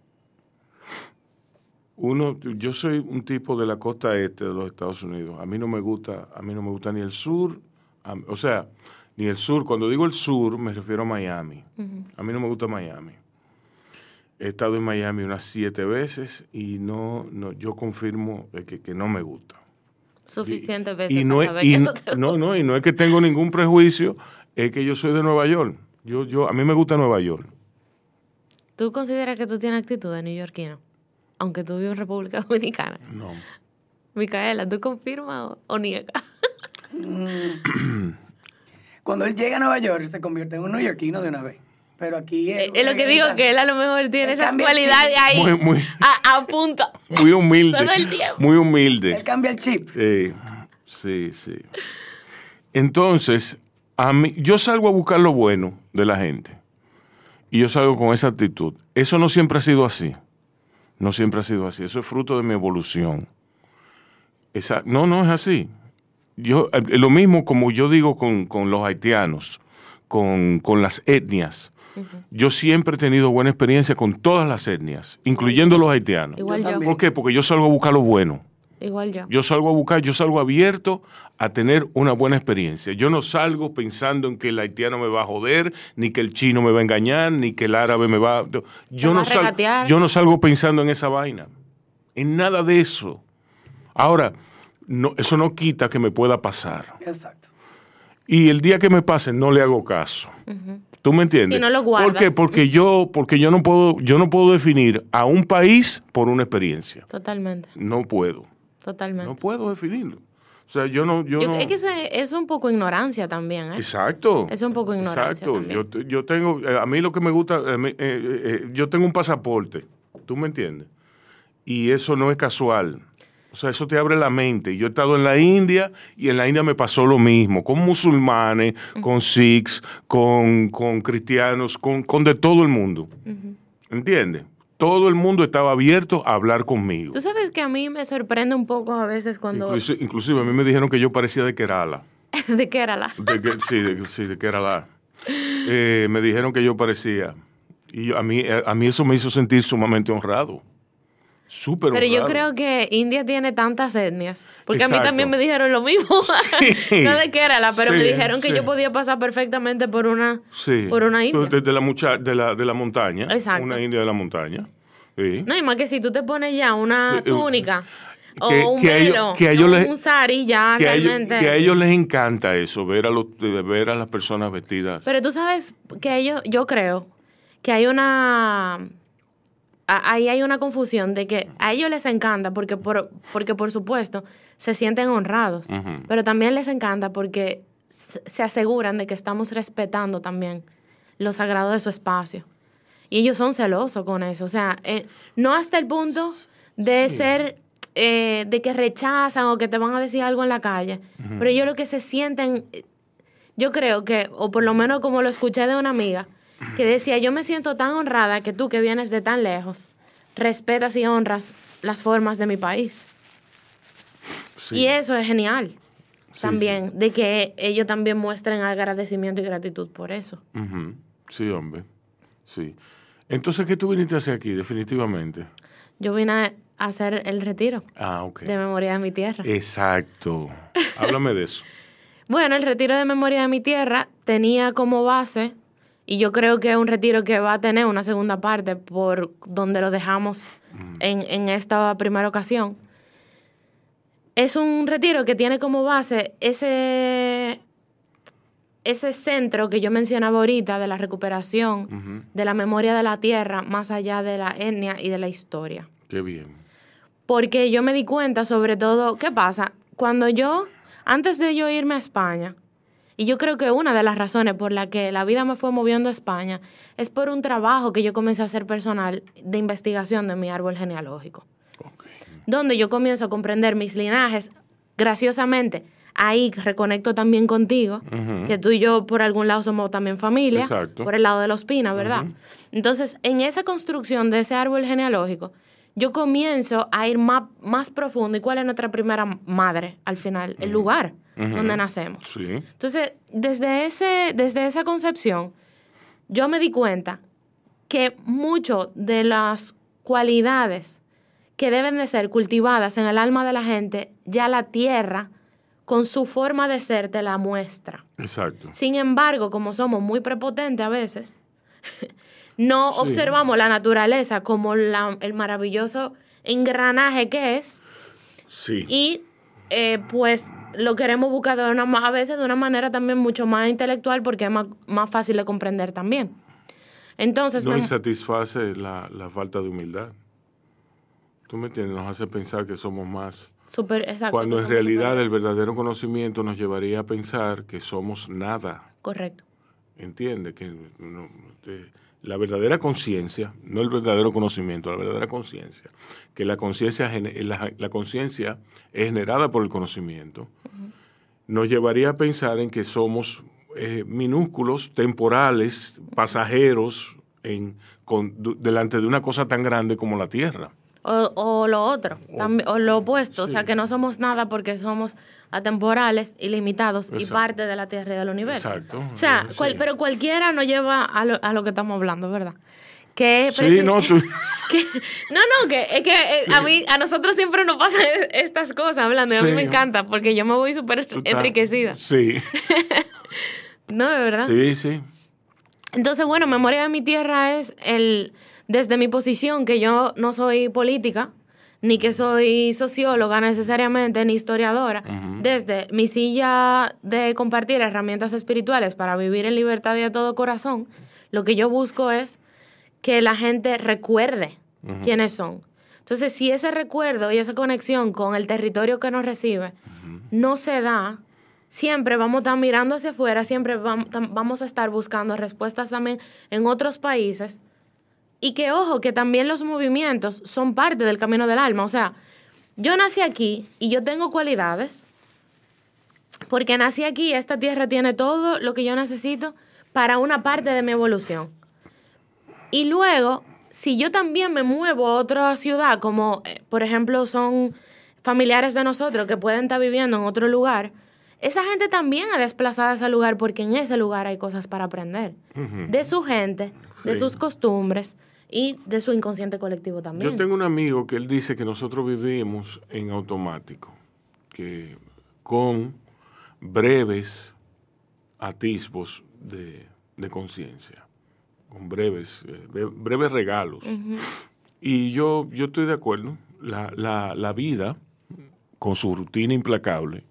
uno, yo soy un tipo de la costa este de los Estados Unidos. A mí no me gusta, a mí no me gusta ni el sur, a- o sea, ni el sur. Cuando digo el sur, me refiero a Miami. A mí no me gusta Miami. He estado en Miami unas siete veces y no, no yo confirmo que, que no me gusta. Suficientes veces Y no, para saber y que no, no te no, gusta. no, y no es que tengo ningún prejuicio, es que yo soy de Nueva York. Yo, yo, a mí me gusta Nueva York. ¿Tú consideras que tú tienes actitud de neoyorquino? Aunque tú vives en República Dominicana. No. Micaela, ¿tú confirmas o, o niegas? Cuando él llega a Nueva York, se convierte en un neoyorquino de una vez. Pero aquí Es Eh, lo que digo, que él a lo mejor tiene Él esas cualidades ahí Muy, muy, a, a punto. muy humilde. Todo el tiempo. Muy humilde. Él cambia el chip. Sí, sí, sí. Entonces, a mí, yo salgo a buscar lo bueno de la gente. Y yo salgo con esa actitud. Eso no siempre ha sido así. No siempre ha sido así. Eso es fruto de mi evolución. Esa, no, no es así. Yo, eh, lo mismo como yo digo con, con los haitianos, con, con las etnias. Yo siempre he tenido buena experiencia con todas las etnias, incluyendo los haitianos. Igual Yo. ¿Por qué? Porque yo salgo a buscar lo bueno. Igual yo. Yo salgo a buscar, yo salgo abierto a tener una buena experiencia. Yo no salgo pensando en que el haitiano me va a joder, ni que el chino me va a engañar, ni que el árabe me va a... Yo, va no, a sal- regatear. yo no salgo pensando en esa vaina. En nada de eso. Ahora, no, eso no quita que me pueda pasar. Exacto. Y el día que me pase, no le hago caso. ¿Tú me entiendes? Si no lo ¿Por guardas. qué? Porque yo, porque yo no puedo, yo no puedo definir a un país por una experiencia. Totalmente, No puedo. totalmente. No puedo definirlo. O sea, yo no... Yo Yo- no... Es que eso es, es un poco ignorancia también, ¿eh? Exacto. Es un poco ignorancia Exacto. también. Yo, yo tengo, eh, a mí lo que me gusta, eh, eh, eh, yo tengo un pasaporte, ¿tú me entiendes? Y eso no es casual. O sea, eso te abre la mente. Yo he estado en la India y en la India me pasó lo mismo, con musulmanes, con sikhs, con, con cristianos, con, con de todo el mundo. ¿Entiendes? Todo el mundo estaba abierto a hablar conmigo. Tú sabes que a mí me sorprende un poco a veces cuando... Inclusi- inclusive a mí me dijeron que yo parecía de Kerala. ¿De qué era la? De que- sí, de, sí, de Kerala. Eh, me dijeron que yo parecía. Y a mí, eh, a mí eso me hizo sentir sumamente honrado. Súper Pero yo creo que India tiene tantas etnias. Porque a mí también me dijeron lo mismo. Sí. no de qué era la, pero Sí, me dijeron que sí. yo podía pasar perfectamente por una, Sí. por una India. De, de la, mucha, de, la, de la montaña. Exacto. Una india de la montaña. Sí. No, y más que si tú te pones ya una eh, túnica o que- un que ellos- velo, que ellos no les- un sari, ya que, a ellos, realmente... que a ellos les encanta eso, ver a, los, ver a las personas vestidas. Pero tú sabes que ellos, yo creo que hay una... Ahí hay una confusión de que a ellos les encanta porque por, porque por supuesto se sienten honrados, pero también les encanta porque se se aseguran de que estamos respetando también lo sagrado de su espacio. Y ellos son celosos con eso. O sea, eh, no hasta el punto de ser, eh, de que rechazan o que te van a decir algo en la calle. Pero ellos lo que se sienten, yo creo que, o por lo menos como lo escuché de una amiga, que decía, yo me siento tan honrada que tú que vienes de tan lejos, respetas y honras las formas de mi país. Sí. Y eso es genial. Sí, también, de que ellos también muestren agradecimiento y gratitud por eso. Sí, hombre. Sí. Entonces, ¿qué tú viniste a hacer aquí, definitivamente? Yo vine a hacer el retiro Ah, ok. de memoria de mi tierra. Exacto. Háblame de eso. Bueno, el retiro de memoria de mi tierra tenía como base, y yo creo que es un retiro que va a tener una segunda parte por donde lo dejamos en, en esta primera ocasión. Es un retiro que tiene como base ese, ese centro que yo mencionaba ahorita de la recuperación de la memoria de la tierra más allá de la etnia y de la historia. Qué bien. Porque yo me di cuenta sobre todo, ¿qué pasa? Cuando yo, antes de yo irme a España, Y yo creo que una de las razones por la que la vida me fue moviendo a España es por un trabajo que yo comencé a hacer personal de investigación de mi árbol genealógico. Donde yo comienzo a comprender mis linajes. Graciosamente, ahí reconecto también contigo, que tú y yo por algún lado somos también familia, Exacto. por el lado de los Pinas, ¿verdad? Entonces, en esa construcción de ese árbol genealógico, yo comienzo a ir más, más profundo. ¿Y cuál es nuestra primera madre al final? El lugar donde nacemos. Sí. Entonces, desde, ese, desde esa concepción, yo me di cuenta que mucho de las cualidades que deben de ser cultivadas en el alma de la gente, ya la tierra, con su forma de ser, te la muestra. Exacto. Sin embargo, como somos muy prepotentes a veces, no Sí. observamos la naturaleza como la- el maravilloso engranaje que es Sí. y eh, pues lo queremos buscar de una, a veces de una manera también mucho más intelectual porque es más, más fácil de comprender también. Entonces, no me- insatisface la, la falta de humildad. Tú me entiendes, nos hace pensar que somos más. super- exacto, Cuando en realidad super- el verdadero conocimiento nos llevaría a pensar que somos nada. Correcto. ¿Entiendes? Que no- te- la verdadera conciencia, no el verdadero conocimiento, la verdadera conciencia, que la conciencia la, la conciencia es generada por el conocimiento, nos llevaría a pensar en que somos eh, minúsculos, temporales, pasajeros, en, con- delante de una cosa tan grande como la Tierra. O, o lo otro, o lo opuesto, o sea que no somos nada porque somos atemporales, ilimitados y Exacto. parte de la Tierra y del universo. Exacto. O sea, Sí. cual- pero cualquiera nos lleva a lo, a lo que estamos hablando, ¿verdad? Que Sí, no, tú- que- no, no, que es que eh, a mí, a nosotros siempre nos pasan estas cosas hablando y a mí me encanta porque yo me voy súper enriquecida. Sí, No, de verdad. sí, sí. Entonces, bueno, Memoria de mi Tierra es el, desde mi posición, que yo no soy política, ni que soy socióloga necesariamente, ni historiadora, desde mi silla de compartir herramientas espirituales para vivir en libertad y a todo corazón, lo que yo busco es que la gente recuerde quiénes son. Entonces, si ese recuerdo y esa conexión con el territorio que nos recibe no se da, siempre vamos a estar mirando hacia afuera, siempre vamos a estar buscando respuestas también en otros países. Y que, ojo, que también los movimientos son parte del camino del alma. O sea, yo nací aquí y yo tengo cualidades, porque nací aquí esta tierra tiene todo lo que yo necesito para una parte de mi evolución. Y luego, si yo también me muevo a otra ciudad, como eh, por ejemplo son familiares de nosotros que pueden estar viviendo en otro lugar, esa gente también ha desplazado a ese lugar porque en ese lugar hay cosas para aprender. De su gente, de Sí. sus costumbres y de su inconsciente colectivo también. Yo tengo un amigo que él dice que nosotros vivimos en automático, que con breves atisbos de, de conciencia, con breves, eh, bre- breves regalos. Y yo, yo estoy de acuerdo, la, la, la vida, con su rutina implacable,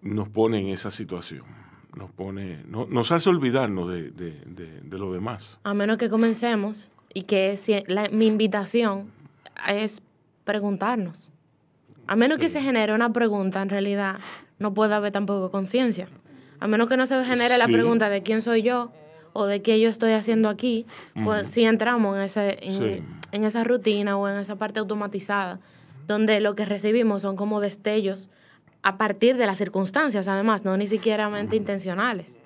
nos pone en esa situación, nos, pone, no- nos hace olvidarnos de, de- de- de lo demás. A menos que comencemos y que si- la- mi invitación es preguntarnos. A menos que se genere una pregunta, en realidad no puede haber tampoco conciencia. A menos que no se genere la pregunta de quién soy yo o de qué yo estoy haciendo aquí, pues sí entramos en, ese, en, Sí. en esa rutina o en esa parte automatizada, donde lo que recibimos son como destellos a partir de las circunstancias, además, no ni siquiera mente intencionales.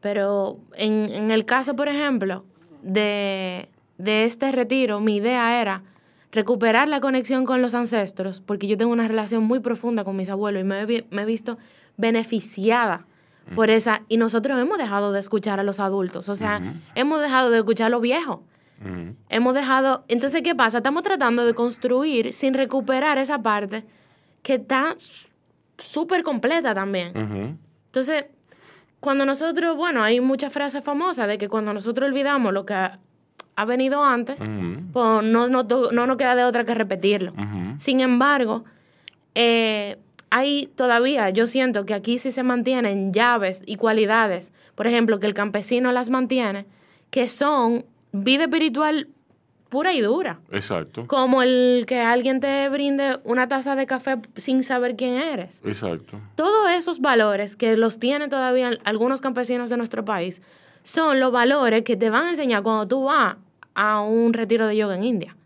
Pero en, en el caso, por ejemplo, de, de este retiro, mi idea era recuperar la conexión con los ancestros, porque yo tengo una relación muy profunda con mis abuelos y me he, me he visto beneficiada por esa, y nosotros hemos dejado de escuchar a los adultos, o sea, hemos dejado de escuchar a los viejos. Hemos dejado, entonces, ¿qué pasa? Estamos tratando de construir sin recuperar esa parte que está súper completa también. Entonces, cuando nosotros, bueno, hay muchas frases famosas de que cuando nosotros olvidamos lo que ha, ha venido antes, pues no, no, no nos queda de otra que repetirlo. Sin embargo, eh, hay todavía, yo siento que aquí sí se mantienen llaves y cualidades, por ejemplo, que el campesino las mantiene, que son vida espiritual pura y dura. Exacto. Como el que alguien te brinde una taza de café sin saber quién eres. Exacto. Todos esos valores que los tienen todavía algunos campesinos de nuestro país son los valores que te van a enseñar cuando tú vas a un retiro de yoga en India.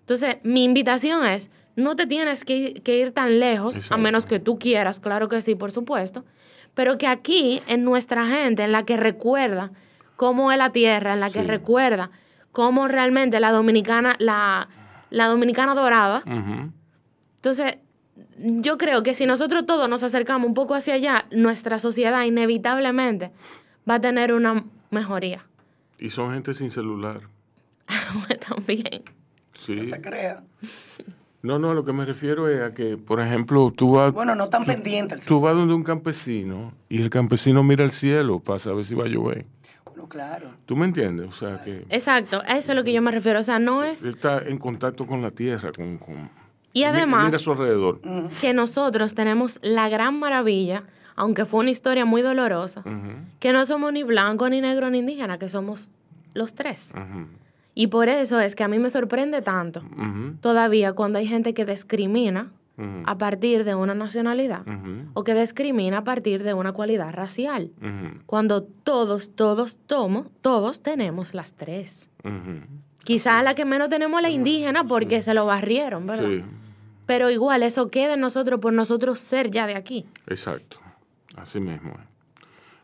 Entonces, mi invitación es, no te tienes que, que ir tan lejos, a menos que tú quieras, claro que sí, por supuesto, pero que aquí, en nuestra gente, en la que recuerda cómo es la tierra, en la que recuerda cómo realmente la dominicana, la, la dominicana dorada, entonces, yo creo que si nosotros todos nos acercamos un poco hacia allá, nuestra sociedad inevitablemente va a tener una mejoría. Y son gente sin celular. También. Sí. No te creas. No, no, lo que me refiero es a que, por ejemplo, tú vas, Bueno, no tan pendiente. el tú vas donde un campesino y el campesino mira al cielo para saber si va a llover. Claro. ¿Tú me entiendes? O sea, que Exacto, a eso es lo que yo me refiero. O sea, no es él está en contacto con la tierra, con... con Y además- Mira a su alrededor. que nosotros tenemos la gran maravilla, aunque fue una historia muy dolorosa, que no somos ni blanco, ni negro, ni indígena, que somos los tres. Y por eso es que a mí me sorprende tanto todavía cuando hay gente que discrimina a partir de una nacionalidad o que discrimina a partir de una cualidad racial. Cuando todos, todos tomo, todos tenemos las tres. ujú. Quizá la que menos tenemos es la indígena porque se lo barrieron, ¿verdad? Sí, Pero igual eso queda en nosotros por nosotros ser ya de aquí. exacto. Así mismo.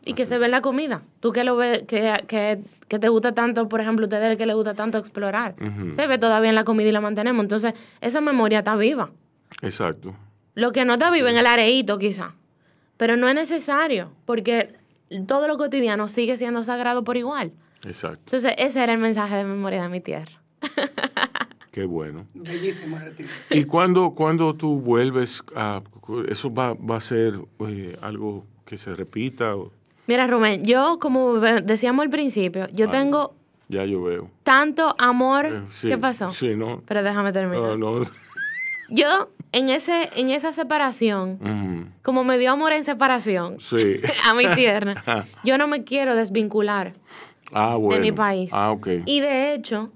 Y que se ve en la comida. Tú que lo ves, que, que, que te gusta tanto, por ejemplo, ustedes que les gusta tanto explorar. Se ve todavía en la comida y la mantenemos. Entonces, esa memoria está viva. Exacto. Lo que no está vivo en el areíto, quizá. Pero no es necesario, porque todo lo cotidiano sigue siendo sagrado por igual. Exacto. Entonces, ese era el mensaje de memoria de mi tierra. Qué bueno. Bellísimo el retiro. ¿Y cuando, cuando tú vuelves a... ¿Eso va, va a ser eh, algo que se repita? o- Mira, Rubén, yo, como decíamos al principio, yo Ay. tengo Ya yo veo. tanto amor. Eh, sí, ¿Qué pasó? Sí, ¿no? Pero déjame terminar. No, no. Yo, en, ese, en esa separación, como me dio amor en separación Sí. a mi tierna, yo no me quiero desvincular Ah, bueno. de mi país. Ah, ok. Y de hecho,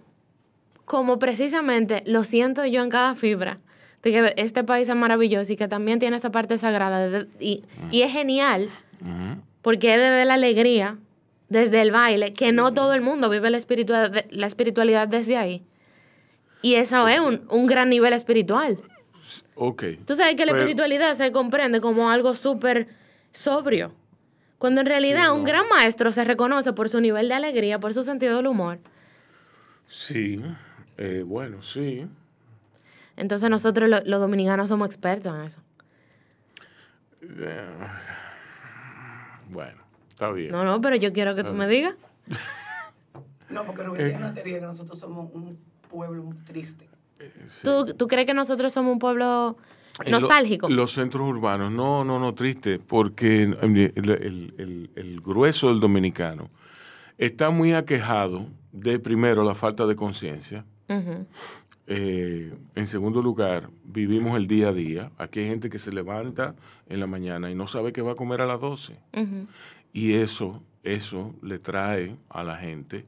como precisamente lo siento yo en cada fibra, de que este país es maravilloso y que también tiene esa parte sagrada, de- y, y es genial, porque es desde la alegría, desde el baile, que no todo el mundo vive la espiritualidad, la espiritualidad desde ahí. Y eso es un, un gran nivel espiritual. Ok. Tú sabes que la Pero- espiritualidad se comprende como algo súper sobrio. Cuando en realidad un gran maestro se reconoce por su nivel de alegría, por su sentido del humor. Sí. eh, bueno, sí. Entonces nosotros lo- los dominicanos somos expertos en eso. Bueno, está bien. No, no, pero yo quiero que tú me digas. No, porque Rubén tiene una teoría que nosotros somos un pueblo muy ¿Tú, tú crees que nosotros somos un pueblo lo- nostálgico? los centros urbanos, no, no, no, triste, porque el, el- el- el grueso del dominicano está muy aquejado de, primero, la falta de conciencia. Eh, en segundo lugar, vivimos el día a día. Aquí hay gente que se levanta en la mañana y no sabe qué va a comer a las 12. Ujú. Y eso, eso le trae a la gente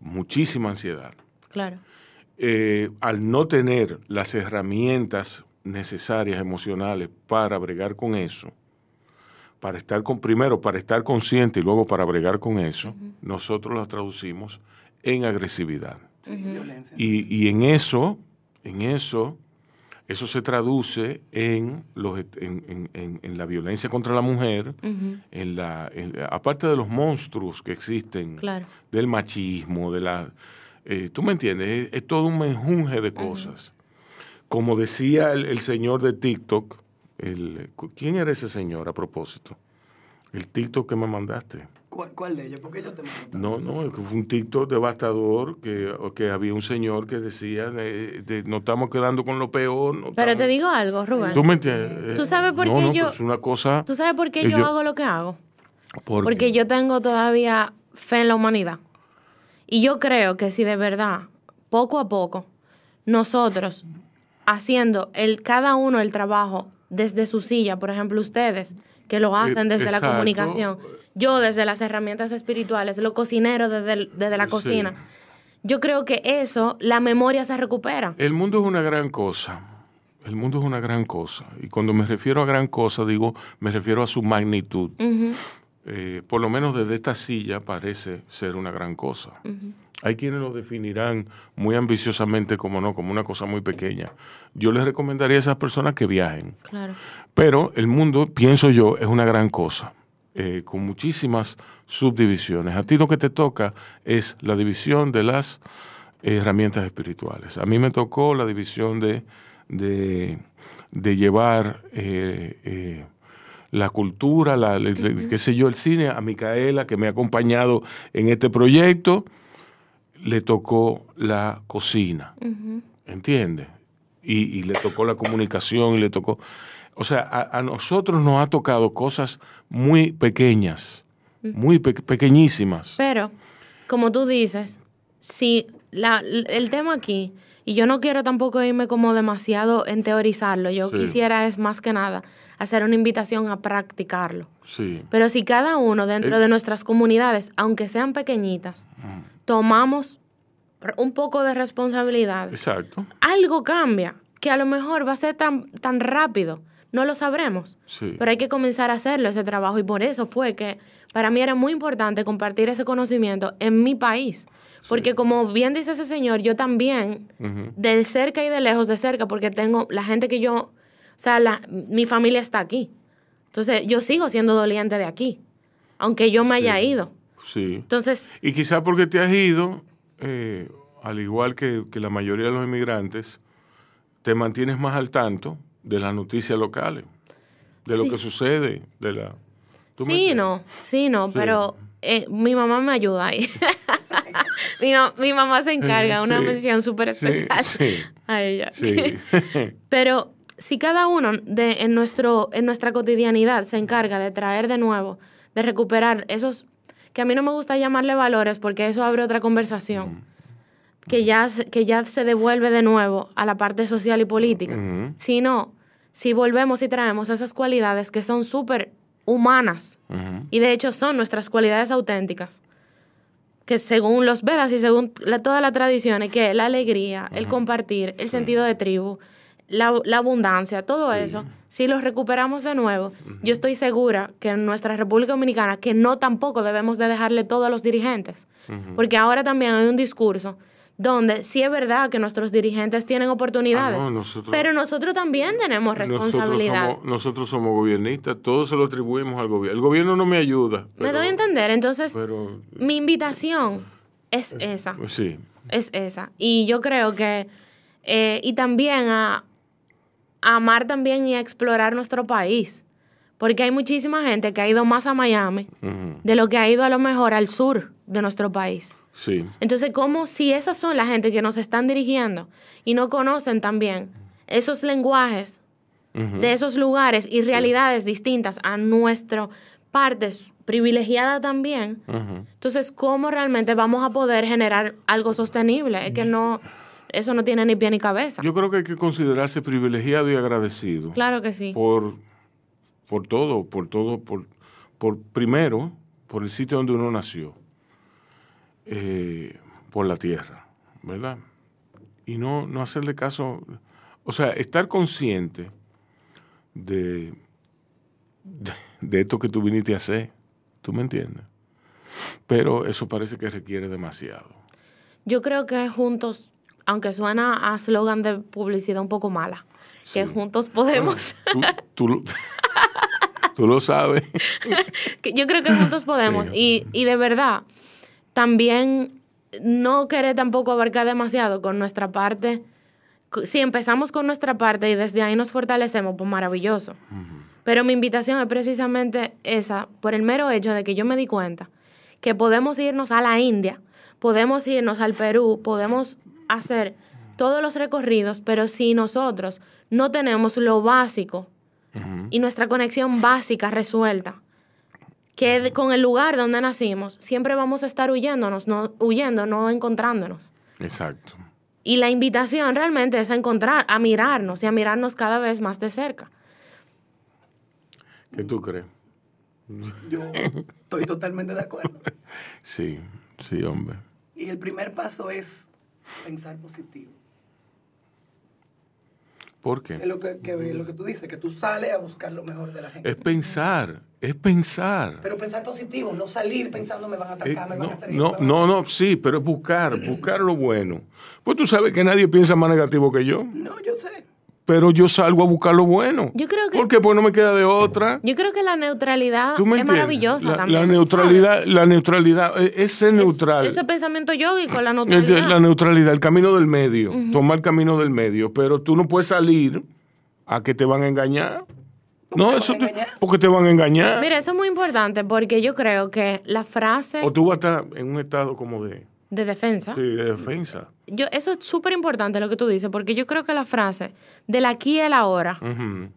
muchísima ansiedad. Claro. Eh, al no tener las herramientas necesarias emocionales para bregar con eso, para estar con, primero para estar consciente y luego para bregar con eso, nosotros las traducimos en agresividad. Sí, violencia. Y, y en eso, en eso, eso se traduce en, los, en, en- en- en la violencia contra la mujer, en la, en- aparte de los monstruos que existen, Claro. del machismo, de la... eh, ¿Tú me entiendes? Es, es todo un menjunje de cosas. Como decía el, el señor de TikTok, el, ¿quién era ese señor a propósito? El TikTok que me mandaste. ¿Cuál, cuál de ellos? Porque yo te mando No, no, es que fue un TikTok devastador que, que había un señor que decía, eh, de- no estamos quedando con lo peor. no Pero te digo algo, Rubén. ¿Tú me entiendes? ¿Tú sabes por No, qué no, yo- pues una cosa... ¿Tú sabes por qué Eh, yo yo- hago lo que hago? ¿por Porque qué? yo tengo todavía fe en la humanidad. Y yo creo que si de verdad, poco a poco, nosotros haciendo el, cada uno el trabajo desde su silla, por ejemplo, ustedes, que lo hacen desde la comunicación, yo desde las herramientas espirituales, los cocineros desde, el- desde la Sí. cocina, yo creo que eso, la memoria se recupera. El mundo es una gran cosa. El mundo es una gran cosa. Y cuando me refiero a gran cosa, digo, me refiero a su magnitud. Eh, por lo menos desde esta silla parece ser una gran cosa. Hay quienes lo definirán muy ambiciosamente como no, como una cosa muy pequeña. Yo les recomendaría a esas personas que viajen. Claro. Pero el mundo, pienso yo, es una gran cosa, eh, con muchísimas subdivisiones. A ti lo que te toca es la división de las herramientas espirituales. A mí me tocó la división de, de, de llevar eh, eh, la cultura, la, qué sé yo, el cine, a Micaela, que me ha acompañado en este proyecto, le tocó la cocina, ¿entiendes? Y, y le tocó la comunicación y le tocó... O sea, a, a nosotros nos ha tocado cosas muy pequeñas, muy pe- pequeñísimas. Pero, como tú dices, si la, el tema aquí, y yo no quiero tampoco irme como demasiado en teorizarlo, yo Sí. quisiera es más que nada hacer una invitación a practicarlo. Sí, Pero si cada uno dentro Eh. de nuestras comunidades, aunque sean pequeñitas, tomamos r- un poco de responsabilidad, exacto. algo cambia, que a lo mejor va a ser tan, tan rápido, no lo sabremos. Sí. Pero hay que comenzar a hacerlo, ese trabajo, y por eso fue que para mí era muy importante compartir ese conocimiento en mi país. Porque como bien dice ese señor, yo también, de cerca y de lejos, de cerca, porque tengo la gente que yo, o sea, la- mi familia está aquí. Entonces, yo sigo siendo doliente de aquí, aunque yo me haya ido. Sí. Entonces, Y quizás porque te has ido, eh, al igual que, que la mayoría de los inmigrantes, te mantienes más al tanto de las noticias locales, de lo Sí. que sucede, de la... ¿tú me Sí, entiendes? no, sí, no, Sí. pero eh, mi mamá me ayuda ahí. mi, mi mamá se encarga, una Sí, mención súper especial sí. a ella. Pero si cada uno de, en, nuestro, en nuestra cotidianidad se encarga de traer de nuevo, de recuperar esos, que a mí no me gusta llamarle valores porque eso abre otra conversación, que, ya, se- que ya se devuelve de nuevo a la parte social y política, Ujú. sino si volvemos y traemos esas cualidades que son súper humanas. Y de hecho son nuestras cualidades auténticas, que según los Vedas y según la- todas las tradiciones, que es la alegría, el compartir, el sentido de tribu, la, la abundancia, todo eso, si los recuperamos de nuevo, yo estoy segura que en nuestra República Dominicana, que no tampoco debemos de dejarle todo a los dirigentes, porque ahora también hay un discurso donde sí es verdad que nuestros dirigentes tienen oportunidades, Ah, no, nosotros- pero nosotros también tenemos Nosotros responsabilidad. somos, nosotros somos gobiernistas, todo se lo atribuimos al gobierno. El gobierno no me ayuda. ¿Me doy a entender? Entonces, Pero, mi invitación es esa, sí, es esa. Y yo creo que, eh, y también a, a amar también y a explorar nuestro país, porque hay muchísima gente que ha ido más a Miami de lo que ha ido a lo mejor al sur de nuestro país. Sí. Entonces, ¿cómo si esas son la gente que nos están dirigiendo y no conocen también esos lenguajes de esos lugares y realidades distintas a nuestra parte privilegiada también? Entonces, ¿cómo realmente vamos a poder generar algo sostenible? Es que no, eso no tiene ni pie ni cabeza. Yo creo que hay que considerarse privilegiado y agradecido. claro que sí. por, por todo, por todo, por, por primero, por el sitio donde uno nació, eh, por la tierra, ¿verdad? Y no, no hacerle caso, o sea, estar consciente de, de, de esto que tú viniste a hacer, ¿tú me entiendes? Pero eso parece que requiere demasiado. Yo creo que juntos, aunque suena a slogan de publicidad un poco mala, que juntos podemos, Tú, tú lo- tú lo sabes. yo creo que juntos podemos. Y, y de verdad, también no querer tampoco abarcar demasiado con nuestra parte. Si empezamos con nuestra parte y desde ahí nos fortalecemos, pues maravilloso. Pero mi invitación es precisamente esa, por el mero hecho de que yo me di cuenta que podemos irnos a la India, podemos irnos al Perú, podemos hacer todos los recorridos, pero si nosotros no tenemos lo básico y nuestra conexión básica resuelta, que con el lugar donde nacimos, siempre vamos a estar huyéndonos, no, huyendo, no encontrándonos. Exacto. Y la invitación realmente es a encontrar, a mirarnos y a mirarnos cada vez más de cerca. ¿Qué tú crees? Yo estoy totalmente de acuerdo. Sí, sí, hombre. Y el primer paso es pensar positivo. ¿Por qué? Es lo que, que- lo que tú dices, que tú sales a buscar lo mejor de la gente. Es pensar, es pensar. Pero pensar positivo, no salir pensando me van a Eh, atacar, me van no, a hacer no, van no, no, sí, pero es buscar, buscar lo bueno. Pues tú sabes que nadie piensa más negativo que yo, No, yo sé. Pero yo salgo a buscar lo bueno. Yo creo que- Porque pues no me queda de otra. Yo creo que la neutralidad ¿Tú me es entiendes? maravillosa la, también. La neutralidad, la neutralidad, es ser ¿sabes? neutral. Es- Eso es pensamiento yógico, la neutralidad. la neutralidad, el camino del medio, tomar el camino del medio, pero tú no puedes salir a que te van a engañar. No, te eso te- porque te van a engañar. Mira, eso es muy importante porque yo creo que la frase o tú vas a estar en un estado como de, de defensa, sí, de defensa. yo, eso es súper importante lo que tú dices, porque yo creo que la frase del aquí y el ahora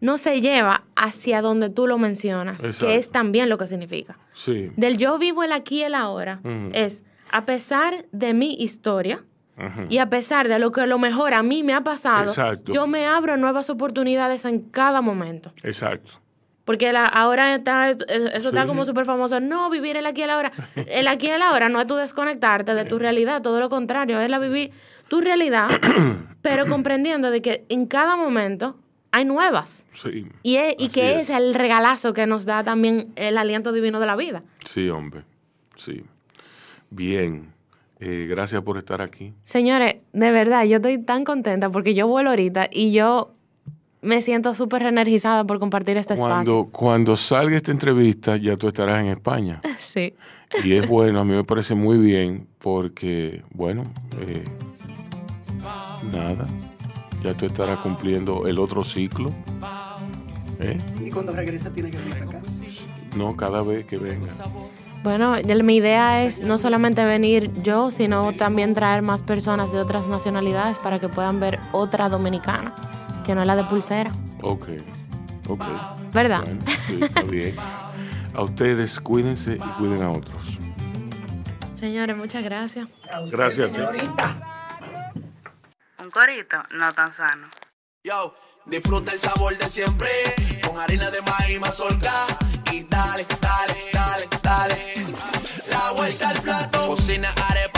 no se lleva hacia donde tú lo mencionas, Exacto. que es también lo que significa. Sí. Del yo vivo el aquí y el ahora es a pesar de mi historia y a pesar de lo que a lo mejor a mí me ha pasado, Exacto. yo me abro nuevas oportunidades en cada momento. Exacto. Porque la, ahora está, eso está como súper famoso. No, vivir el aquí y el ahora. El aquí y el ahora no es tú desconectarte de tu realidad, todo lo contrario, es la vivir tu realidad, pero comprendiendo de que en cada momento hay nuevas. Sí. Y, es- y que es. es el regalazo que nos da también el aliento divino de la vida. Sí, hombre. Sí. Bien. Eh, gracias por estar aquí. Señores, de verdad, yo estoy tan contenta porque yo vuelo ahorita y yo me siento súper reenergizada por compartir este Cuando, cuando salga esta entrevista, ya tú estarás en España. espacio. Sí. Y es bueno, a mí me parece muy bien porque, bueno, eh, nada, ya tú estarás cumpliendo el otro ciclo. ¿eh? Y cuando regrese tiene que venir acá. No cada vez que venga. Bueno, ya mi idea es no solamente venir yo, sino también traer más personas de otras nacionalidades para que puedan ver otra dominicana, que no es la de pulsera. Ok, ok. ¿Verdad? Bueno, sí, está bien. A ustedes cuídense y cuiden a otros. Señores, muchas gracias. A usted, Gracias a ti. Un corito no tan sano. Yo, disfruta el sabor de siempre con harina de maíz mazorca y dale, dale, dale, dale. La vuelta al plato. Cocina arepa,